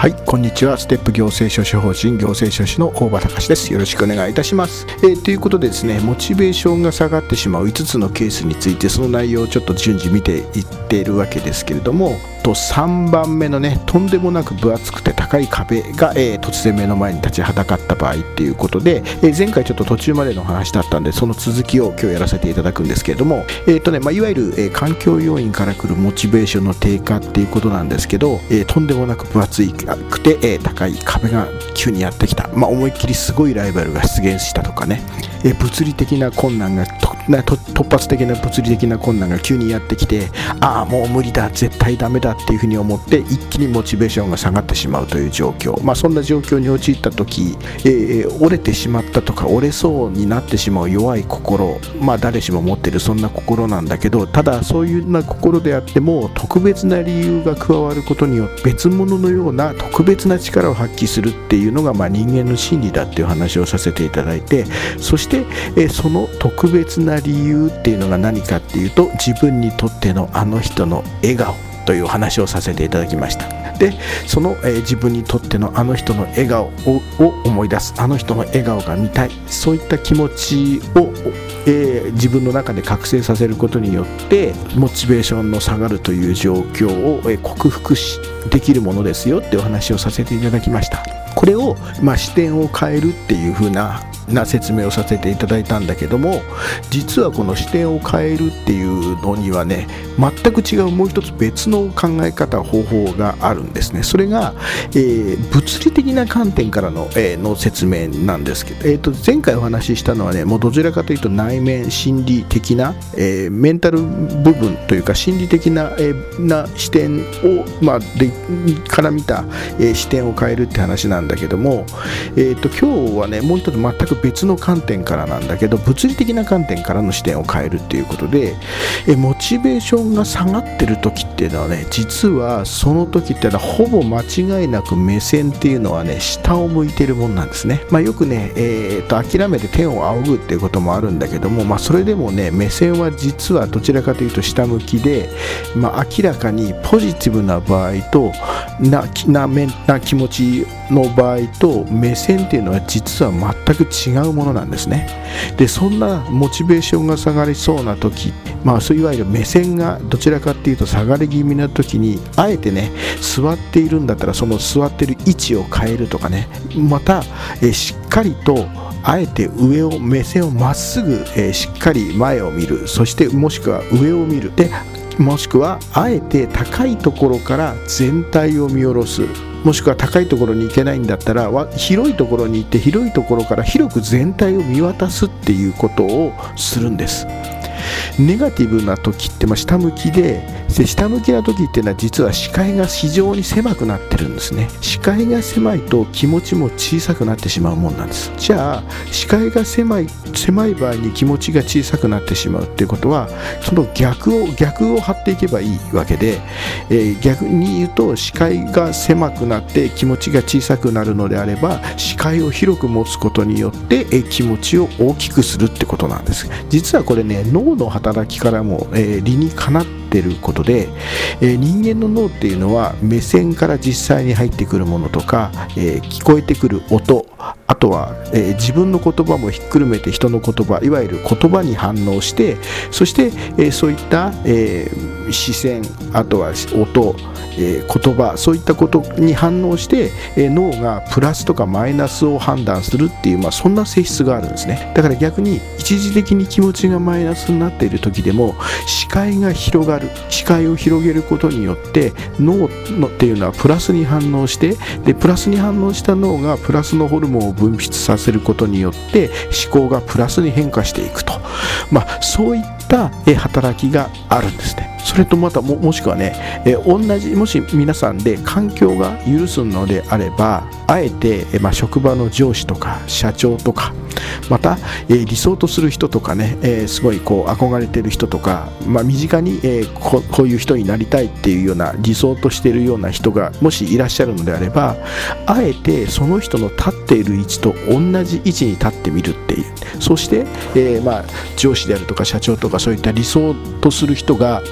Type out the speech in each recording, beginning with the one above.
はいこんにちは。ステップ行政書士法人行政書士の大場隆です。よろしくお願いいたします。えー、ということでですねモチベーションが下がってしまう5つのケースについてその内容をちょっと順次見ていっているわけですけれどもと3番目のねとんでもなく分厚くて高い壁が、えー、突然目の前に立ちはだかった場合っていうことで、えー、前回ちょっと途中までの話だったんでその続きを今日やらせていただくんですけれども、えーとねまあ、いわゆる、えー、環境要因から来るモチベーションの低下っていうことなんですけど、え、とんでもなく分厚くて、え、高い壁が急にやってきた、まあ、思いっきりすごいライバルが出現したとかね、え物理的な困難が突発的な物理的な困難が急にやってきてああもう無理だ絶対ダメだっていうふうに思って一気にモチベーションが下がってしまうという状況、まあ、そんな状況に陥った時、えー、折れてしまったとか折れそうになってしまう弱い心。まあ誰しも持ってるそんな心なんだけどただそういうな心であっても特別な理由が加わることによって別物のような特別な力を発揮するっていうのが、まあ、人間の心理だっていう話をさせていただいてそして、えー、その特別な理由っていうのが何かっていうと自分にとってのあの人の笑顔。という話をさせていただきました。でその、えー、自分にとってのあの人の笑顔を思い出す。あの人の笑顔が見たい。そういった気持ちを、えー、自分の中で覚醒させることによってモチベーションの下がるという状況を、えー、克服しできるものですよってお話をさせていただきました。これを、まあ、視点を変えるっていう風なな説明をさせていただいたんだけども実はこの視点を変えるっていうのにはね全く違うもう一つ別の考え方方法があるんですね。それが、えー、物理的な観点からの,、えー、の説明なんですけど、えーと、前回お話ししたのはねもうどちらかというと内面心理的な、えー、メンタル部分というか心理的な,、え、な視点を、まあ、でから見た、え、視点を変えるって話なんだけども、えーと今日はねもう一つ全く別の観点からなんだけど物理的な観点からの視点を変えるっていうことでえモチベーションが下がってる時っていうのはね実はその時っていうのはほぼ間違いなく目線っていうのはね下を向いてるもんなんですね、まあ、よくね、えー、と諦めて天を仰ぐっていうこともあるんだけども、まあ、それでもね目線は実はどちらかというと下向きで、まあ、明らかにポジティブな場合とななな気持ちの場合と目線っていうのは実は全く違違うものなんですね。でそんなモチベーションが下がりそうな時まあそういわゆる目線がどちらかっていうと下がり気味な時にあえてね座っているんだったらその座ってる位置を変えるとかねまたえしっかりとあえて上を目線をまっすぐ、えー、しっかり前を見る。そしてもしくは上を見る。でもしくはあえて高いところから全体を見下ろす。もしくは高いところに行けないんだったら広いところに行って広いところから広く全体を見渡すっていうことをするんです。ネガティブな時って、ま、下向きで下向きな時っていうのは実は視界が非常に狭くなってるんですね。視界が狭いと気持ちも小さくなってしまうもんなんです。じゃあ視界が狭い狭い場合に気持ちが小さくなってしまうっていうことはその逆を逆を張っていけばいいわけで、えー、逆に言うと視界が狭くなって気持ちが小さくなるのであれば視界を広く持つことによって、えー、気持ちを大きくするってことなんです。実はこれね脳の働きからも、えー、理にかなってってることで、えー、人間の脳っていうのは目線から実際に入ってくるものとか、えー、聞こえてくる音あとは、えー、自分の言葉もひっくるめて人の言葉いわゆる言葉に反応してそして、えー、そういった、えー、視線あとは音、え言葉そういったことに反応して、え脳がプラスとかマイナスを判断するっていう、まあ、そんな性質があるんですね。だから逆に一時的に気持ちがマイナスになっている時でも視界が広がる視界を広げることによって脳のっていうのはプラスに反応してでプラスに反応した脳がプラスのホルモンを分泌させることによって思考がプラスに変化していくと、まあ、そういった働きがあるんですね。それとまたもしくはね、え同じもし皆さんで環境が許すのであればあえて、えまあ、職場の上司とか社長とかまた、え、理想とする人とかね、え、すごいこう憧れてる人とか、まあ、身近に、え、こういう人になりたいっていうような理想としてるような人がもしいらっしゃるのであればあえてその人の立っている位置と同じ位置に立ってみるっていう。そして、え、まあ、上司であるとか社長とかそういった理想とする人が、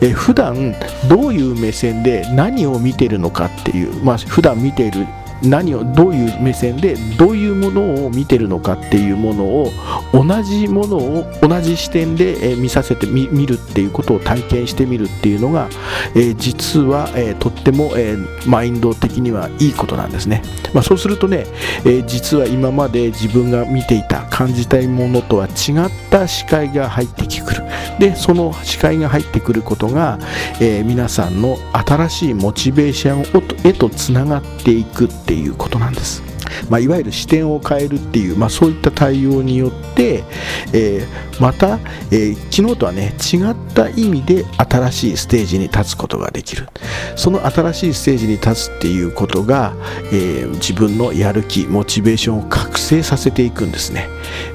えー、普段どういう目線で何を見てるのかっていう、まあ、普段見ている何をどういう目線でどういうものを見てるのかっていうものを同じものを同じ視点で、え見させてみ見るっていうことを体験してみるっていうのが、え実は、えとっても、えマインド的にはいいことなんですね、まあ、そうするとね、え実は今まで自分が見ていた感じたいものとは違った視界が入ってくる。でその視界が入ってくることが、え皆さんの新しいモチベーションへとつながっていくってていうことなんです。まあ、いわゆる視点を変えるっていう、まあ、そういった対応によって、えー、また、えー、昨日とはね違った意味で新しいステージに立つことができる。その新しいステージに立つっていうことが、えー、自分のやる気モチベーションを覚醒させていくんですね。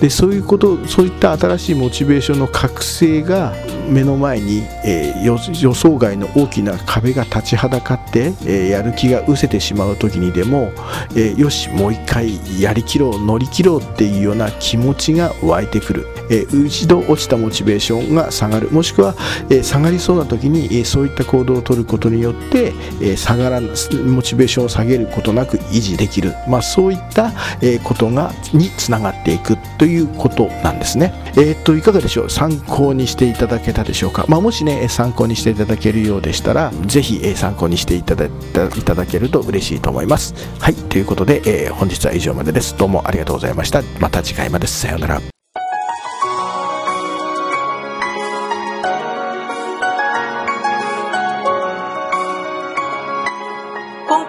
でそういうことそういった新しいモチベーションの覚醒が目の前に、えー、予想外の大きな壁が立ちはだかって、え、やる気が失せてしまう時にでも、え、よしもう一回やりきろう乗り切ろうっていうような気持ちが湧いてくる、えー、一度落ちたモチベーションが下がる。もしくは、えー、下がりそうな時に、えー、そういった行動をとることによって、え、下がらモチベーションを下げることなく維持できる、まあ、そういった、え、ことがにつながっていくということなんですね。え、っといかがでしょう？参考にしていただけたでしょうか、まあ、もしね参考にしていただけるようでしたらぜひ、え参考にしていただいただけると嬉しいと思います。はい。ということで、え、本日は以上までです。どうもありがとうございました。また次回まで。さようなら。